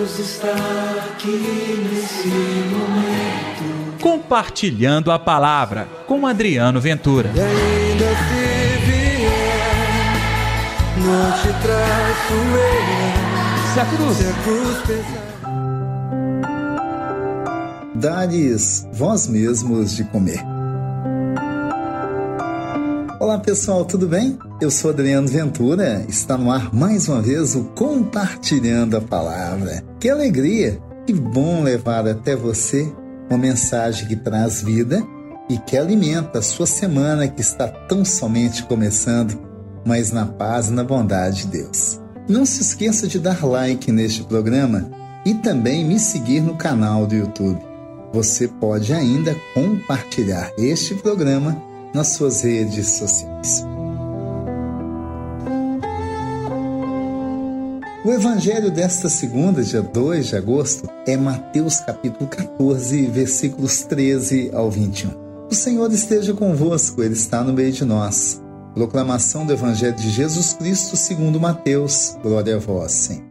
Deus está aqui nesse momento. Compartilhando a palavra com Adriano Ventura. E ainda se vier, não te traço eu. Se a cruz, Se a cruz pesar. Dá-lhes vós mesmos de comer. Olá pessoal, tudo bem? Eu sou Adriano Ventura, está no ar mais uma vez o Compartilhando a Palavra. Que alegria, que bom levar até você uma mensagem que traz vida e que alimenta a sua semana que está tão somente começando, mas na paz e na bondade de Deus. Não se esqueça de dar like neste programa e também me seguir no canal do YouTube. Você pode ainda compartilhar este programa nas suas redes sociais. O evangelho desta segunda, dia 2 de agosto, é Mateus capítulo 14, versículos 13 ao 21. O Senhor esteja convosco, Ele está no meio de nós. Proclamação do Evangelho de Jesus Cristo segundo Mateus. Glória a vós, Senhor.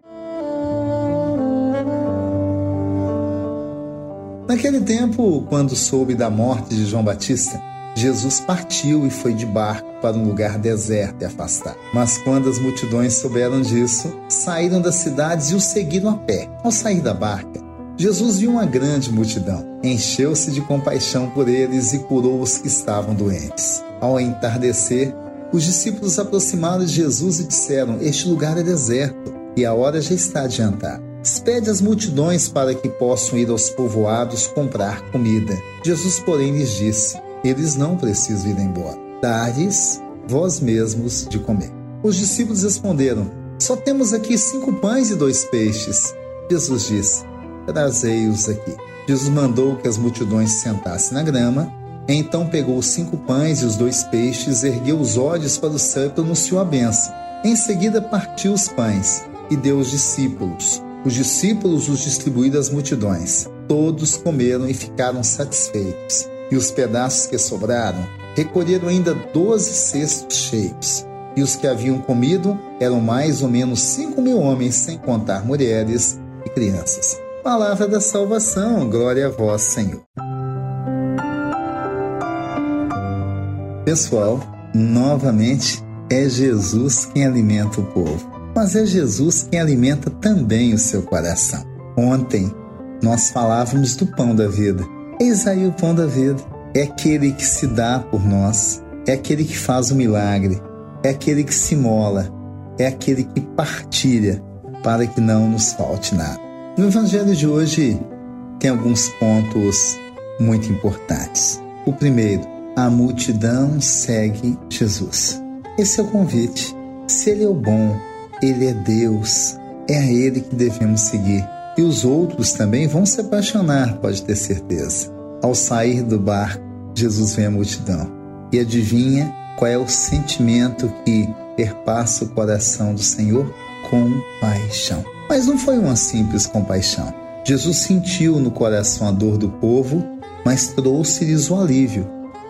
Naquele tempo, quando soube da morte de João Batista, Jesus partiu e foi de barco para um lugar deserto e afastado. Mas quando as multidões souberam disso, saíram das cidades e o seguiram a pé. Ao sair da barca, Jesus viu uma grande multidão, encheu-se de compaixão por eles e curou os que estavam doentes. Ao entardecer, os discípulos aproximaram de Jesus e disseram: Este lugar é deserto e a hora já está adiantada. Despede as multidões para que possam ir aos povoados comprar comida. Jesus, porém, lhes disse: Eles não precisam ir embora. Dá-lhes vós mesmos de comer. Os discípulos responderam: Só temos aqui cinco pães e dois peixes. Jesus disse: Trazei-os aqui. Jesus mandou que as multidões se sentassem na grama. Então pegou os cinco pães e os dois peixes, ergueu os olhos para o céu e pronunciou a bênção. Em seguida partiu os pães e deu aos discípulos. Os discípulos os distribuíram às multidões. Todos comeram e ficaram satisfeitos. E os pedaços que sobraram recolheram ainda doze cestos cheios. E os que haviam comido eram mais ou menos cinco mil homens, sem contar mulheres e crianças. Palavra da salvação, glória a vós, Senhor. Pessoal, novamente é Jesus quem alimenta o povo mas é Jesus quem alimenta também o seu coração. Ontem nós falávamos do pão da vida. Eis aí o pão da vida. É aquele que se dá por nós, é aquele que faz o milagre, é aquele que se mola, é aquele que partilha para que não nos falte nada. No evangelho de hoje tem alguns pontos muito importantes. O primeiro, a multidão segue Jesus. Esse é o convite. Se ele é o bom, ele é Deus, é a Ele que devemos seguir. E os outros também vão se apaixonar, pode ter certeza. Ao sair do barco, Jesus vê a multidão e adivinha qual é o sentimento que perpassa o coração do Senhor? Compaixão. Mas não foi uma simples compaixão. Jesus sentiu no coração a dor do povo, mas trouxe-lhes o alívio.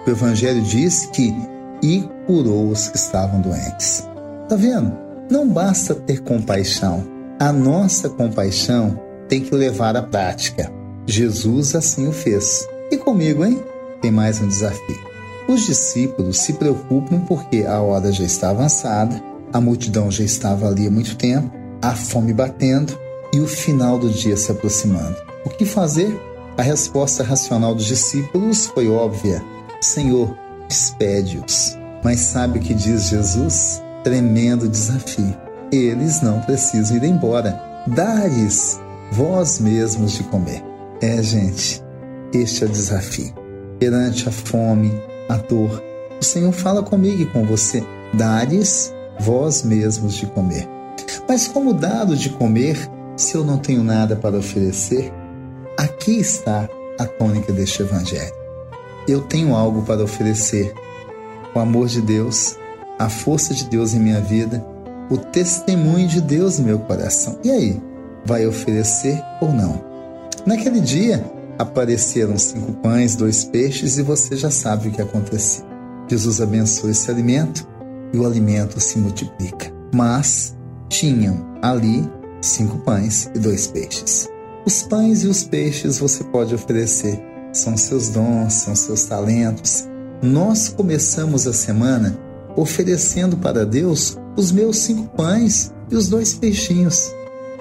O Evangelho diz que e curou os que estavam doentes. Tá vendo? Não basta ter compaixão. A nossa compaixão tem que levar à prática. Jesus assim o fez. E comigo, hein? Tem mais um desafio. Os discípulos se preocupam porque a hora já está avançada, a multidão já estava ali há muito tempo, a fome batendo e o final do dia se aproximando. O que fazer? A resposta racional dos discípulos foi óbvia: Senhor, despede-os. Mas sabe o que diz Jesus? tremendo desafio. Eles não precisam ir embora. Dá-lhes vós mesmos de comer. É, gente, este é o desafio. Perante a fome, a dor, o Senhor fala comigo e com você. Dá-lhes vós mesmos de comer. Mas como dado de comer se eu não tenho nada para oferecer? Aqui está a tônica deste evangelho. Eu tenho algo para oferecer. O amor de Deus a força de Deus em minha vida, o testemunho de Deus no meu coração. E aí, vai oferecer ou não? Naquele dia, apareceram cinco pães, dois peixes e você já sabe o que aconteceu. Jesus abençoa esse alimento e o alimento se multiplica. Mas tinham ali cinco pães e dois peixes. Os pães e os peixes você pode oferecer, são seus dons, são seus talentos. Nós começamos a semana oferecendo para Deus os meus cinco pães e os dois peixinhos.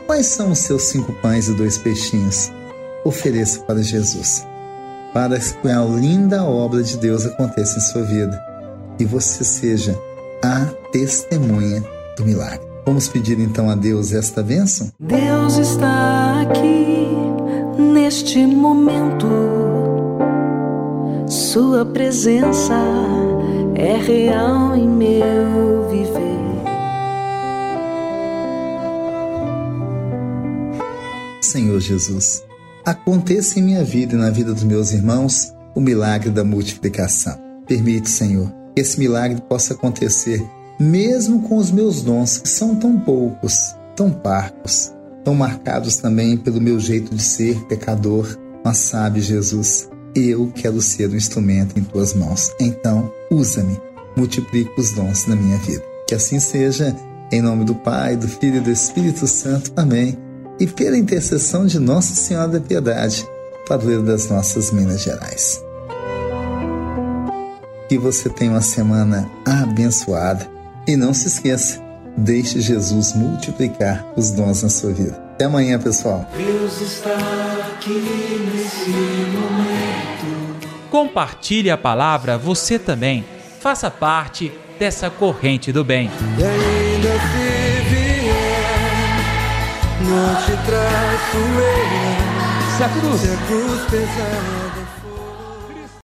Quais são os seus cinco pães e dois peixinhos? Ofereça para Jesus, para que a linda obra de Deus aconteça em sua vida e você seja a testemunha do milagre. Vamos pedir então a Deus esta bênção? Deus está aqui neste momento. Sua presença é real em meu viver. Senhor Jesus, aconteça em minha vida e na vida dos meus irmãos o milagre da multiplicação. Permite, Senhor, que esse milagre possa acontecer mesmo com os meus dons, que são tão poucos, tão parcos, tão marcados também pelo meu jeito de ser pecador. Mas sabe, Jesus, eu quero ser um instrumento em tuas mãos. Então, usa-me, multiplica os dons na minha vida. Que assim seja, em nome do Pai, do Filho e do Espírito Santo. Amém. E pela intercessão de Nossa Senhora da Piedade, padroeiro das nossas Minas Gerais. Que você tenha uma semana abençoada e não se esqueça, deixe Jesus multiplicar os dons na sua vida. Até amanhã, pessoal. Deus está aqui nesse momento. Compartilhe a palavra você também. Faça parte dessa corrente do bem. Não te traço eu. Se a cruz Se a cruz pesar.